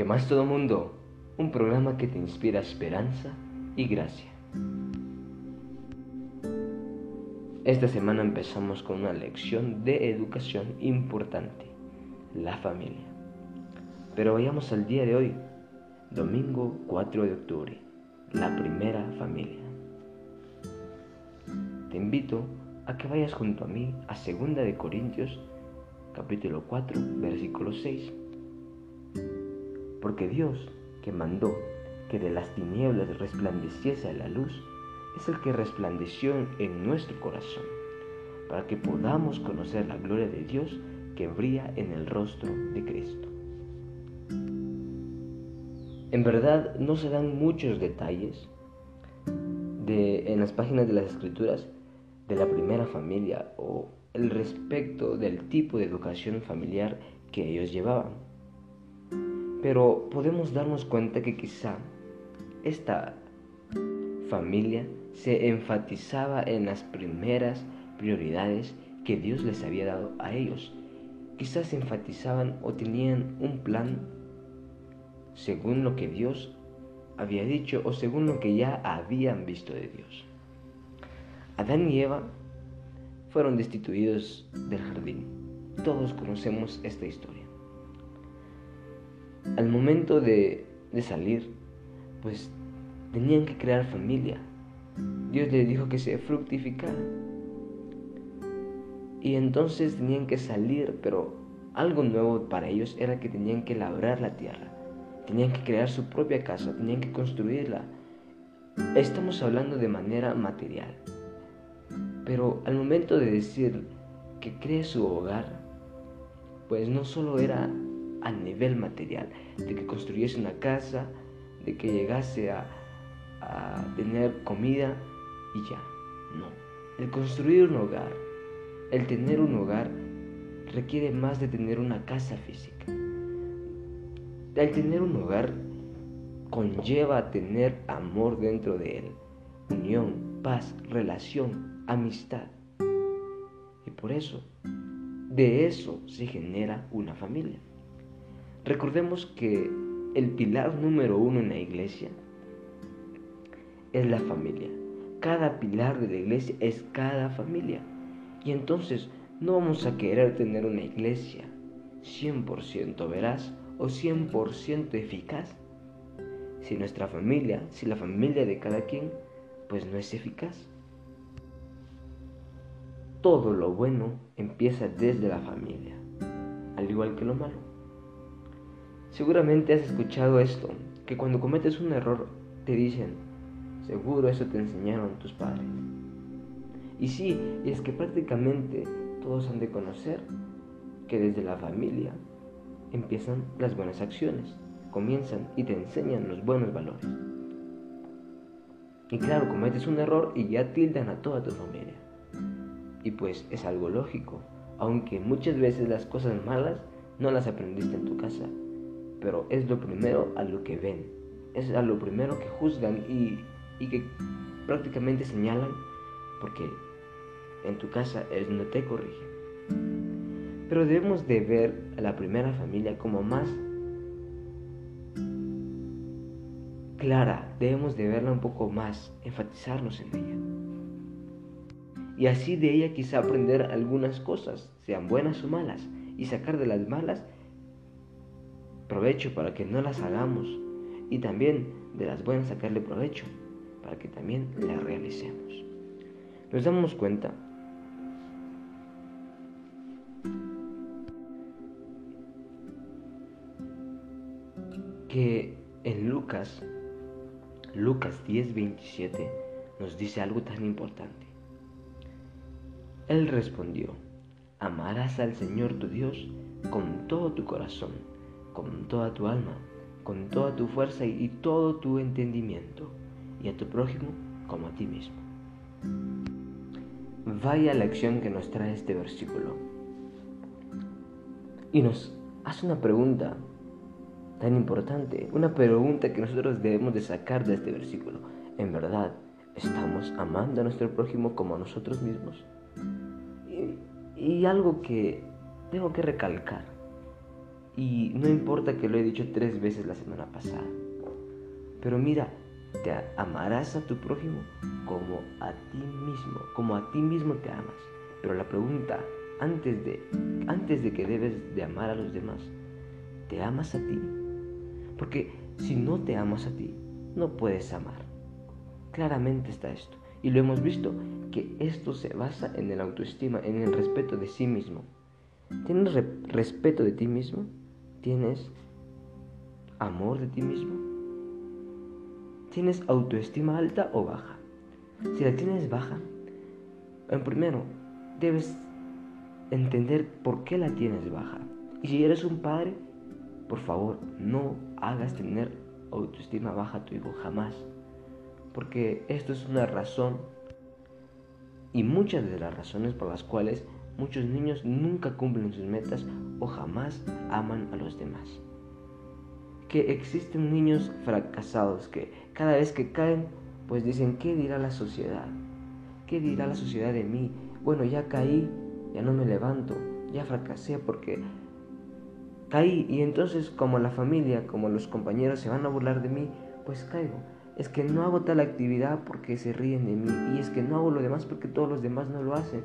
¿Qué más todo mundo? Un programa que te inspira esperanza y gracia. Esta semana empezamos con una lección de educación importante, la familia. Pero vayamos al día de hoy, domingo 4 de octubre, la primera familia. Te invito a que vayas junto a mí a 2 de Corintios capítulo 4, versículo 6 porque Dios, que mandó que de las tinieblas resplandeciese la luz, es el que resplandeció en nuestro corazón, para que podamos conocer la gloria de Dios que brilla en el rostro de Cristo. En verdad no se dan muchos detalles de, en las páginas de las escrituras de la primera familia o el respecto del tipo de educación familiar que ellos llevaban. Pero podemos darnos cuenta que quizá esta familia se enfatizaba en las primeras prioridades que Dios les había dado a ellos. Quizás enfatizaban o tenían un plan según lo que Dios había dicho o según lo que ya habían visto de Dios. Adán y Eva fueron destituidos del jardín. Todos conocemos esta historia al momento de, salir, pues tenían que crear familia. Dios les dijo que se fructificara. Y entonces tenían que salir, pero algo nuevo para ellos era que tenían que labrar la tierra, tenían que crear su propia casa, tenían que construirla. Estamos hablando de manera material. Pero al momento de decir que cree su hogar, pues no solo era a nivel material, de que construyese una casa, de que llegase a, tener comida y ya. No, el construir un hogar, el tener un hogar, requiere más de tener una casa física. El tener un hogar conlleva tener amor dentro de él, unión, paz, relación, amistad. Y por eso, de eso se genera una familia. Recordemos que el pilar número uno en la iglesia es la familia. Cada pilar de la iglesia es cada familia. Y entonces no vamos a querer tener una iglesia 100% veraz o 100% eficaz. Si nuestra familia, si la familia de cada quien, pues no es eficaz. Todo lo bueno empieza desde la familia, al igual que lo malo. Seguramente has escuchado esto, que cuando cometes un error te dicen, seguro eso te enseñaron tus padres. Y sí, es que prácticamente todos han de conocer que desde la familia empiezan las buenas acciones, comienzan y te enseñan los buenos valores. Y claro, cometes un error y ya tildan a toda tu familia. Y pues es algo lógico, aunque muchas veces las cosas malas no las aprendiste en tu casa, pero es lo primero a lo que ven, es a lo primero que juzgan y, que prácticamente señalan porque en tu casa es no te corrige. Pero debemos de ver a la primera familia como más clara, debemos de verla un poco más, enfatizarnos en ella. Y así de ella quizá aprender algunas cosas, sean buenas o malas, y sacar de las malas provecho para que no las hagamos y también de las buenas sacarle provecho para que también las realicemos. Nos damos cuenta que en Lucas, Lucas 10:27, nos dice algo tan importante. Él respondió, amarás al Señor tu Dios con todo tu corazón con toda tu alma, con toda tu fuerza y todo tu entendimiento, y a tu prójimo como a ti mismo. Vaya la acción que nos trae este versículo. Y nos hace una pregunta tan importante, una pregunta que nosotros debemos de sacar de este versículo. ¿En verdad estamos amando a nuestro prójimo como a nosotros mismos? Y, y algo que tengo que recalcar Y no importa que lo he dicho tres veces la semana pasada. Pero mira, te amarás a tu prójimo como a ti mismo, como a ti mismo te amas. Pero la pregunta, antes de, antes de que debes de amar a los demás, ¿te amas a ti? Porque si no te amas a ti, no puedes amar. Claramente está esto. Y lo hemos visto que esto se basa en el autoestima, en el respeto de sí mismo. ¿Tienes respeto de ti mismo? ¿Tienes amor de ti mismo? ¿Tienes autoestima alta o baja? Si la tienes baja, en primero, debes entender por qué la tienes baja. Y si eres un padre, por favor, no hagas tener autoestima baja a tu hijo jamás. Porque esto es una razón y muchas de las razones por las cuales muchos niños nunca cumplen sus metas o jamás aman a los demás. Que existen niños fracasados que cada vez que caen, pues dicen, ¿qué dirá la sociedad? ¿Qué dirá la sociedad de mí? Bueno, ya caí, ya no me levanto, ya fracasé porque caí y entonces como la familia, como los compañeros se van a burlar de mí, pues caigo. Es que no hago tal actividad porque se ríen de mí y es que no hago lo demás porque todos los demás no lo hacen.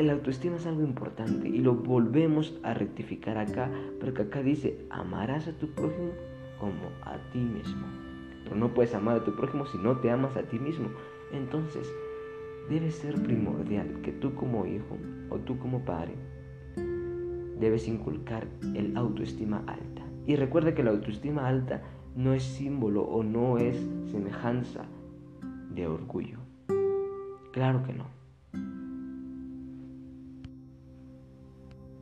El autoestima es algo importante y lo volvemos a rectificar acá, porque acá dice, amarás a tu prójimo como a ti mismo. Pero no puedes amar a tu prójimo si no te amas a ti mismo. Entonces, debe ser primordial que tú como hijo o tú como padre debes inculcar el autoestima alta. Y recuerda que la autoestima alta no es símbolo o no es semejanza de orgullo. Claro que no.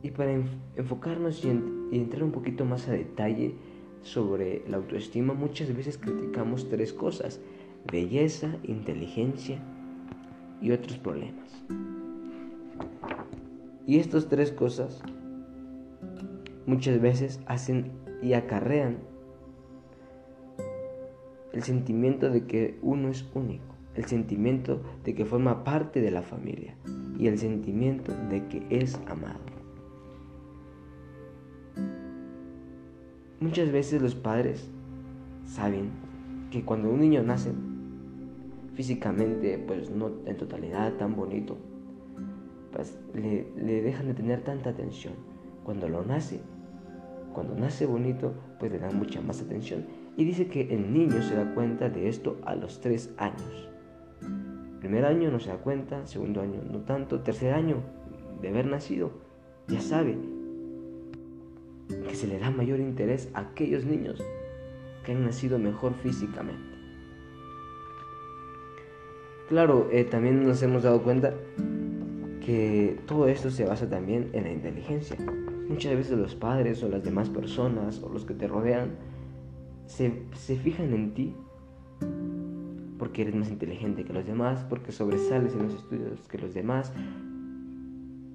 Y para enfocarnos y, entrar un poquito más a detalle sobre la autoestima, muchas veces criticamos tres cosas belleza, inteligencia y otros problemas. Y estas tres cosas muchas veces hacen y acarrean el sentimiento de que uno es único, el sentimiento de que forma parte de la familia y el sentimiento de que es amado. Muchas veces los padres saben que cuando un niño nace físicamente pues no en totalidad tan bonito, pues le, le dejan de tener tanta atención. Cuando lo nace, cuando nace bonito, pues le dan mucha más atención. Y dice que el niño se da cuenta de esto a los tres años. Primer año no se da cuenta, segundo año no tanto, tercer año de haber nacido, ya sabe que se le da mayor interés a aquellos niños que han nacido mejor físicamente. Claro, eh, también nos hemos dado cuenta que todo esto se basa también en la inteligencia. Muchas veces los padres o las demás personas o los que te rodean se, se fijan en ti porque eres más inteligente que los demás, porque sobresales en los estudios que los demás.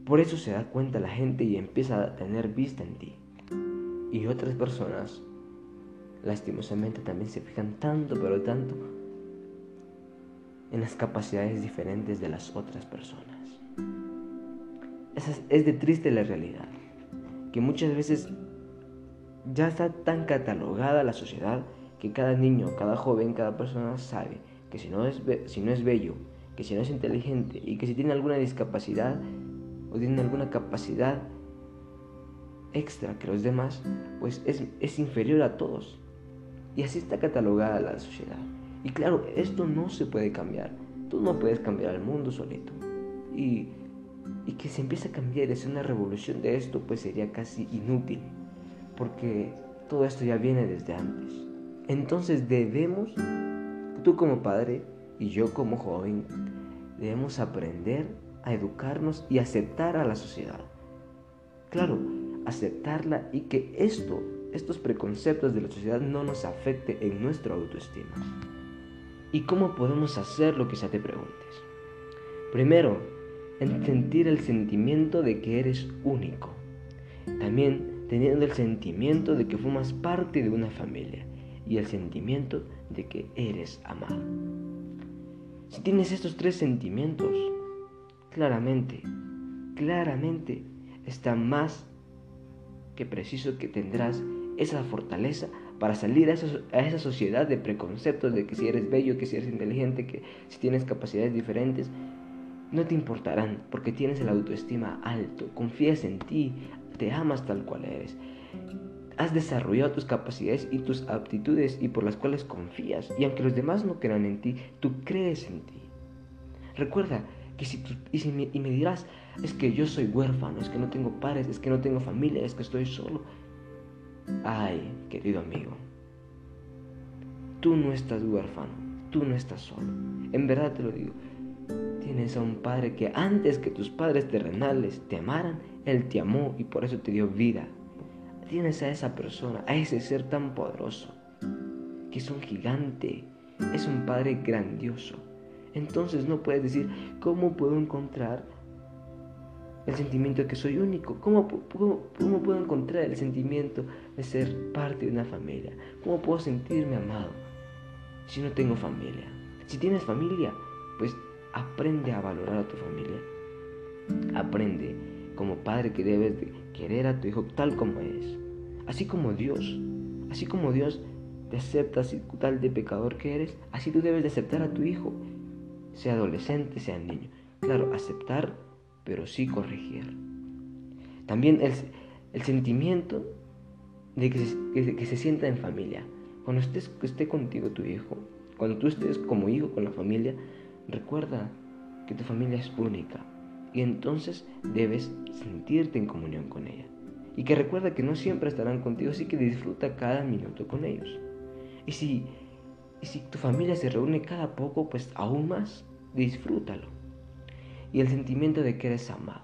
Por eso se da cuenta la gente y empieza a tener vista en ti. Y otras personas, lastimosamente, también se fijan tanto, pero tanto, en las capacidades diferentes de las otras personas. Es, es de triste la realidad, que muchas veces ya está tan catalogada la sociedad que cada niño, cada joven, cada persona sabe que si no es, si no es bello, que si no es inteligente y que si tiene alguna discapacidad o tiene alguna capacidad extra que los demás, pues es, es inferior a todos. Y así está catalogada la sociedad. Y claro, esto no se puede cambiar. Tú no puedes cambiar el mundo solito. Y, y que se empiece a cambiar, es una revolución de esto, pues sería casi inútil. Porque todo esto ya viene desde antes. Entonces debemos, tú como padre y yo como joven, debemos aprender a educarnos y aceptar a la sociedad. Claro, aceptarla y que esto, estos preconceptos de la sociedad no nos afecte en nuestra autoestima. ¿Y cómo podemos hacer lo que ya te preguntes? Primero, en sentir el sentimiento de que eres único. También teniendo el sentimiento de que formas parte de una familia y el sentimiento de que eres amado. Si tienes estos tres sentimientos, claramente claramente está más que preciso que tendrás esa fortaleza para salir a, esa sociedad de preconceptos de que si eres bello, que si eres inteligente, que si tienes capacidades diferentes, no te importarán porque tienes el autoestima alto, confías en ti, te amas tal cual eres. Has desarrollado tus capacidades y tus aptitudes y por las cuales confías. Y aunque los demás no crean en ti, tú crees en ti. Recuerda que si tú, y, me, y me dirás, es que yo soy huérfano, es que no tengo padres, es que no tengo familia, es que estoy solo. Ay, querido amigo, tú no estás huérfano, tú no estás solo. En verdad te lo digo, tienes a un Padre que antes que tus padres terrenales te amaran, Él te amó y por eso te dio vida. Tienes a esa persona, a ese ser tan poderoso, que es un gigante, es un Padre grandioso. Entonces no puedes decir, ¿cómo puedo encontrar el sentimiento de que soy único? ¿Cómo, ¿Cómo, puedo encontrar el sentimiento de ser parte de una familia? ¿Cómo puedo sentirme amado si no tengo familia? Si tienes familia, pues aprende a valorar a tu familia. Aprende como padre que debes de querer a tu hijo tal como es. Así como Dios, así como Dios te acepta así tal de pecador que eres, así tú debes de aceptar a tu hijo, sea adolescente, sea niño. Claro, aceptar pero sí corregir. También el, sentimiento de que se, que sienta en familia. Cuando estés, esté contigo tu hijo, cuando tú estés como hijo con la familia, recuerda que tu familia es única y entonces debes sentirte en comunión con ella. Y que recuerda que no siempre estarán contigo, así que disfruta cada minuto con ellos. Y si, y si tu familia se reúne cada poco, pues aún más, disfrútalo y el sentimiento de que eres amado.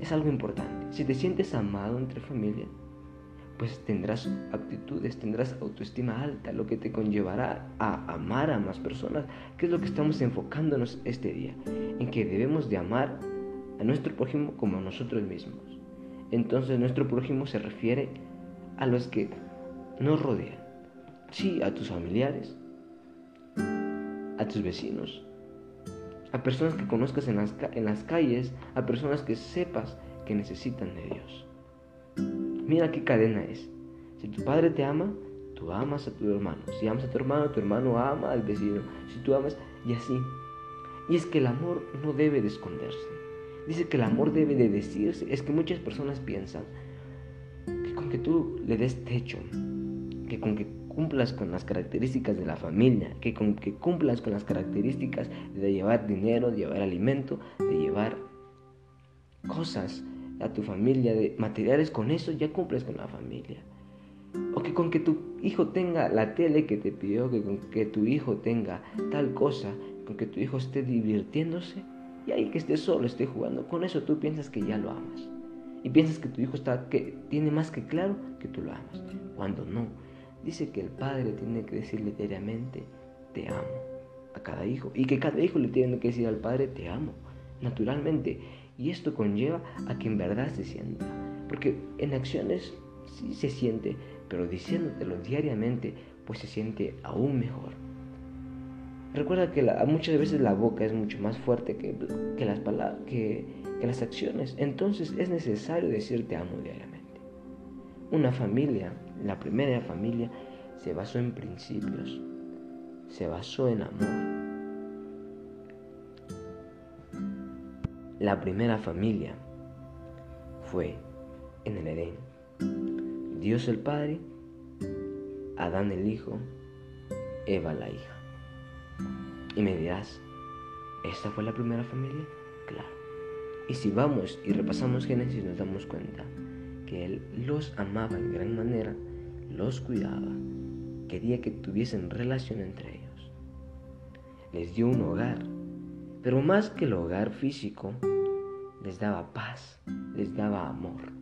Es algo importante. Si te sientes amado entre familia, pues tendrás actitudes, tendrás autoestima alta, lo que te conllevará a amar a más personas, que es lo que estamos enfocándonos este día, en que debemos de amar a nuestro prójimo como a nosotros mismos. Entonces nuestro prójimo se refiere a los que nos rodean, sí, a tus familiares, a tus vecinos, a personas que conozcas en las, en las calles, a personas que sepas que necesitan de Dios. Mira qué cadena es. Si tu padre te ama, tú amas a tu hermano. Si amas a tu hermano, tu hermano ama al vecino. Si tú amas, y así. Y es que el amor no debe de esconderse. Dice que el amor debe de decirse. Es que muchas personas piensan que con que tú le des techo, que con que cumplas con las características de la familia, que, con, que cumplas con las características de llevar dinero, de llevar alimento, de llevar cosas a tu familia, de materiales, con eso ya cumples con la familia. O que con que tu hijo tenga la tele que te pidió, que con que tu hijo tenga tal cosa, con que tu hijo esté divirtiéndose, y ahí que esté solo, esté jugando, con eso tú piensas que ya lo amas. Y piensas que tu hijo está, que tiene más que claro que tú lo amas. Cuando no, dice que el padre tiene que decirle diariamente, te amo a cada hijo. Y que cada hijo le tiene que decir al padre, te amo, naturalmente. Y esto conlleva a que en verdad se sienta. Porque en acciones sí se siente, pero diciéndotelo diariamente, pues se siente aún mejor. Recuerda que muchas veces la boca es mucho más fuerte que, que las palabras, que, que las acciones. Entonces es necesario decir te amo diariamente. Una familia, la primera familia, se basó en principios, se basó en amor. La primera familia fue en el Edén. Dios el Padre, Adán el Hijo, Eva la hija. Y me dirás, ¿esta fue la primera familia? Claro. Y si vamos y repasamos Génesis nos damos cuenta que Él los amaba en gran manera, los cuidaba, quería que tuviesen relación entre ellos. Les dio un hogar, pero más que el hogar físico, les daba paz, les daba amor.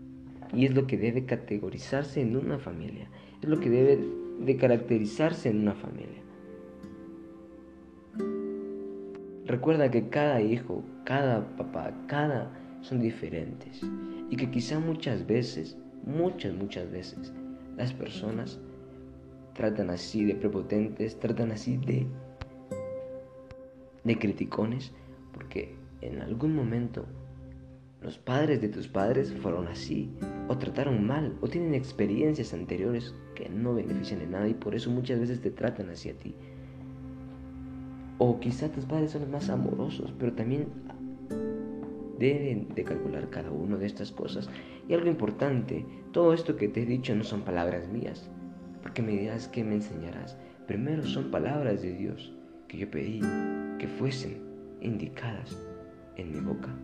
Y es lo que debe categorizarse en una familia, es lo que debe de caracterizarse en una familia. Recuerda que cada hijo, cada papá, cada son diferentes y que quizá muchas veces, muchas, muchas veces, las personas tratan así de prepotentes, tratan así de, de criticones, porque en algún momento los padres de tus padres fueron así, o trataron mal, o tienen experiencias anteriores que no benefician en nada y por eso muchas veces te tratan así a ti. O quizá tus padres son los más amorosos, pero también deben de calcular cada uno de estas cosas. Y algo importante, todo esto que te he dicho no son palabras mías, porque me dirás que me enseñarás. Primero son palabras de Dios que yo pedí que fuesen indicadas en mi boca.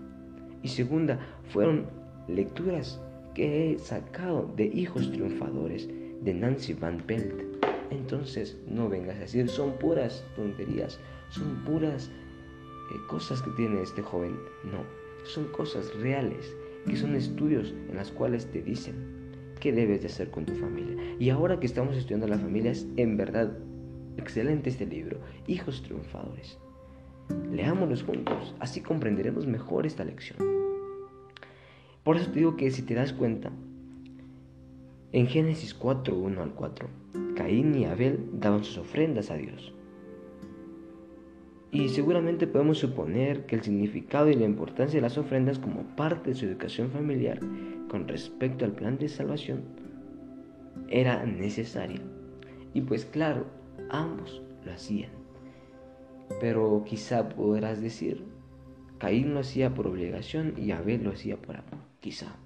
Y segunda, fueron lecturas que he sacado de Hijos Triunfadores de Nancy Van Pelt. Entonces no vengas a decir, son puras tonterías, son puras eh, cosas que tiene este joven. No, son cosas reales, que son estudios en las cuales te dicen qué debes de hacer con tu familia. Y ahora que estamos estudiando la familia, es en verdad excelente este libro, Hijos Triunfadores. Leámoslos juntos, así comprenderemos mejor esta lección. Por eso te digo que si te das cuenta, en Génesis 4, 1 al 4, Caín y Abel daban sus ofrendas a Dios. Y seguramente podemos suponer que el significado y la importancia de las ofrendas como parte de su educación familiar con respecto al plan de salvación era necesaria. Y pues claro, ambos lo hacían. Pero quizá podrás decir, Caín lo hacía por obligación y Abel lo hacía por amor, quizá.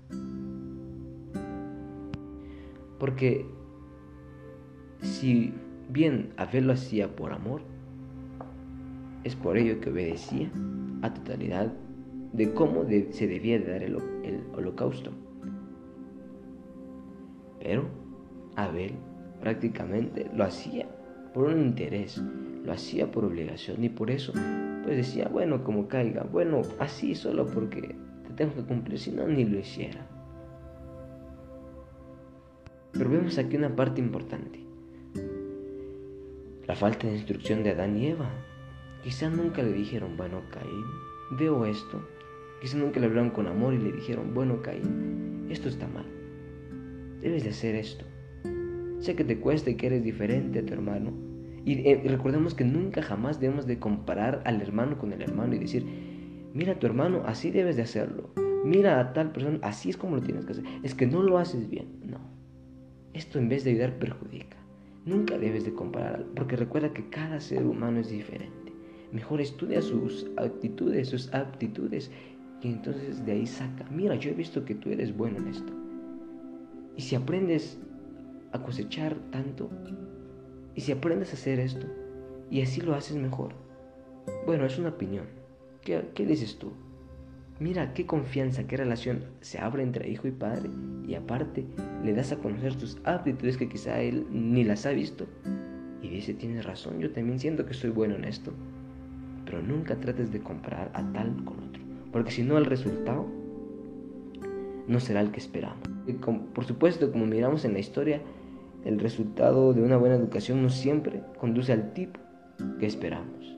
Porque si bien Abel lo hacía por amor, es por ello que obedecía a totalidad de cómo se debía de dar el holocausto. Pero Abel prácticamente lo hacía por un interés, lo hacía por obligación y por eso pues decía, bueno, como caiga, bueno, así solo porque te tengo que cumplir, si no, ni lo hiciera. Pero vemos aquí una parte importante. La falta de instrucción de Adán y Eva. Quizá nunca le dijeron, bueno, Caín, veo esto. Quizá nunca le hablaron con amor y le dijeron, bueno, Caín, esto está mal. Debes de hacer esto. Sé que te cuesta y que eres diferente a tu hermano, eh, y, recordemos que nunca jamás debemos de comparar al hermano con el hermano y decir, mira a tu hermano, así debes de hacerlo. Mira a tal persona, así es como lo tienes que hacer. Es que no lo haces bien. No. Esto en vez de ayudar perjudica. Nunca debes de comparar, porque recuerda que cada ser humano es diferente. Mejor estudia sus actitudes, sus aptitudes, y entonces de ahí saca, mira, yo he visto que tú eres bueno en esto. Y si aprendes a cosechar tanto, y si aprendes a hacer esto y así lo haces mejor, bueno, es una opinión. ¿Qué, dices tú? Mira qué confianza, qué relación se abre entre hijo y padre y aparte le das a conocer tus aptitudes que quizá él ni las ha visto. Y dice, tienes razón, yo también siento que soy bueno en esto. Pero nunca trates de comparar a tal con otro, porque si no el resultado no será el que esperamos. por supuesto, como miramos en la historia, el resultado de una buena educación no siempre conduce al tipo que esperamos.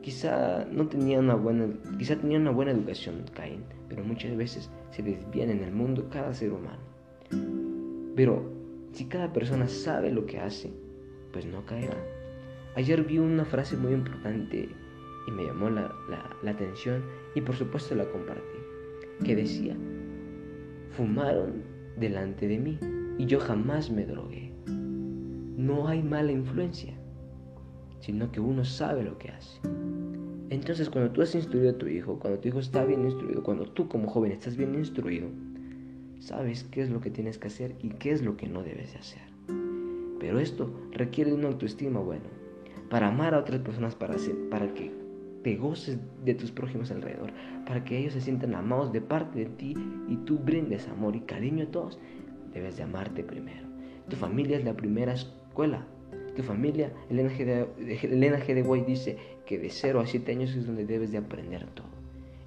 Quizá no tenía una buena, quizá tenía una buena educación Caín, pero muchas veces se desvían en el mundo cada ser humano. Pero si cada persona sabe lo que hace, pues no caerá. Ayer vi una frase muy importante y me llamó la, la atención y por supuesto la compartí, que decía, fumaron delante de mí y yo jamás me drogué. No hay mala influencia, sino que uno sabe lo que hace. Entonces cuando tú has instruido a tu hijo, cuando tu hijo está bien instruido, cuando tú como joven estás bien instruido, sabes qué es lo que tienes que hacer y qué es lo que no debes de hacer. Pero esto requiere de una autoestima bueno, para amar a otras personas, para, hacer, para que te goces de tus prójimos alrededor, para que ellos se sientan amados de parte de ti y tú brindes amor y cariño a todos, debes de amarte primero. Tu familia es la primera escuela. Tu familia, Elena G. de, Elena G. de White dice que de 0 a 7 años es donde debes de aprender todo.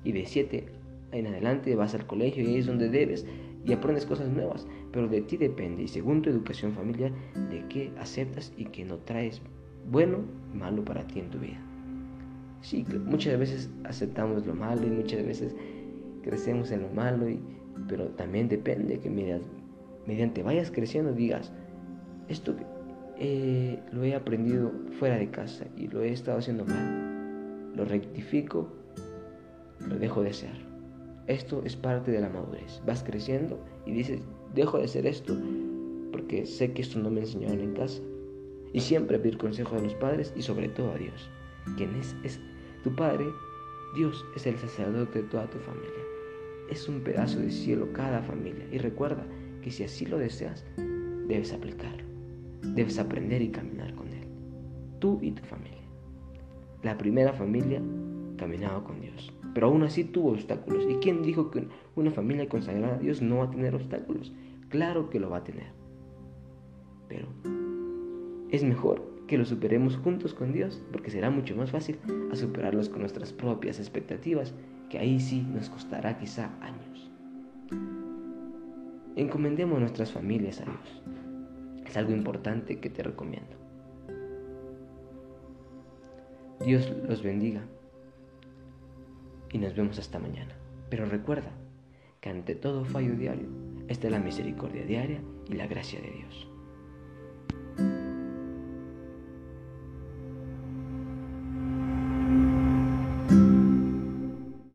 Y de 7 en adelante vas al colegio y es donde debes y aprendes cosas nuevas. Pero de ti depende y según tu educación familiar de qué aceptas y qué no traes bueno malo para ti en tu vida. Sí, muchas veces aceptamos lo malo y muchas veces crecemos en lo malo, y, pero también depende que mediante vayas creciendo digas, esto eh, lo he aprendido fuera de casa y lo he estado haciendo mal, lo rectifico lo dejo de ser. Esto es parte de la madurez. Vas creciendo y dices, dejo de ser esto porque sé que esto no me enseñaron en casa. Y siempre pedir consejo a los padres y sobre todo a Dios, quien es, es tu padre. Dios es el sacerdote de toda tu familia. Es un pedazo de cielo cada familia. Y recuerda que si así lo deseas, debes aplicarlo. Debes aprender y caminar con Él. Tú y tu familia. La primera familia caminaba con Dios, pero aún así tuvo obstáculos. ¿Y quién dijo que una familia consagrada a Dios no va a tener obstáculos? Claro que lo va a tener. Pero es mejor que lo superemos juntos con Dios, porque será mucho más fácil a superarlos con nuestras propias expectativas, que ahí sí nos costará quizá años. Encomendemos nuestras familias a Dios. Es algo importante que te recomiendo. Dios los bendiga y nos vemos hasta mañana. Pero recuerda que ante todo fallo diario está la misericordia diaria y la gracia de Dios.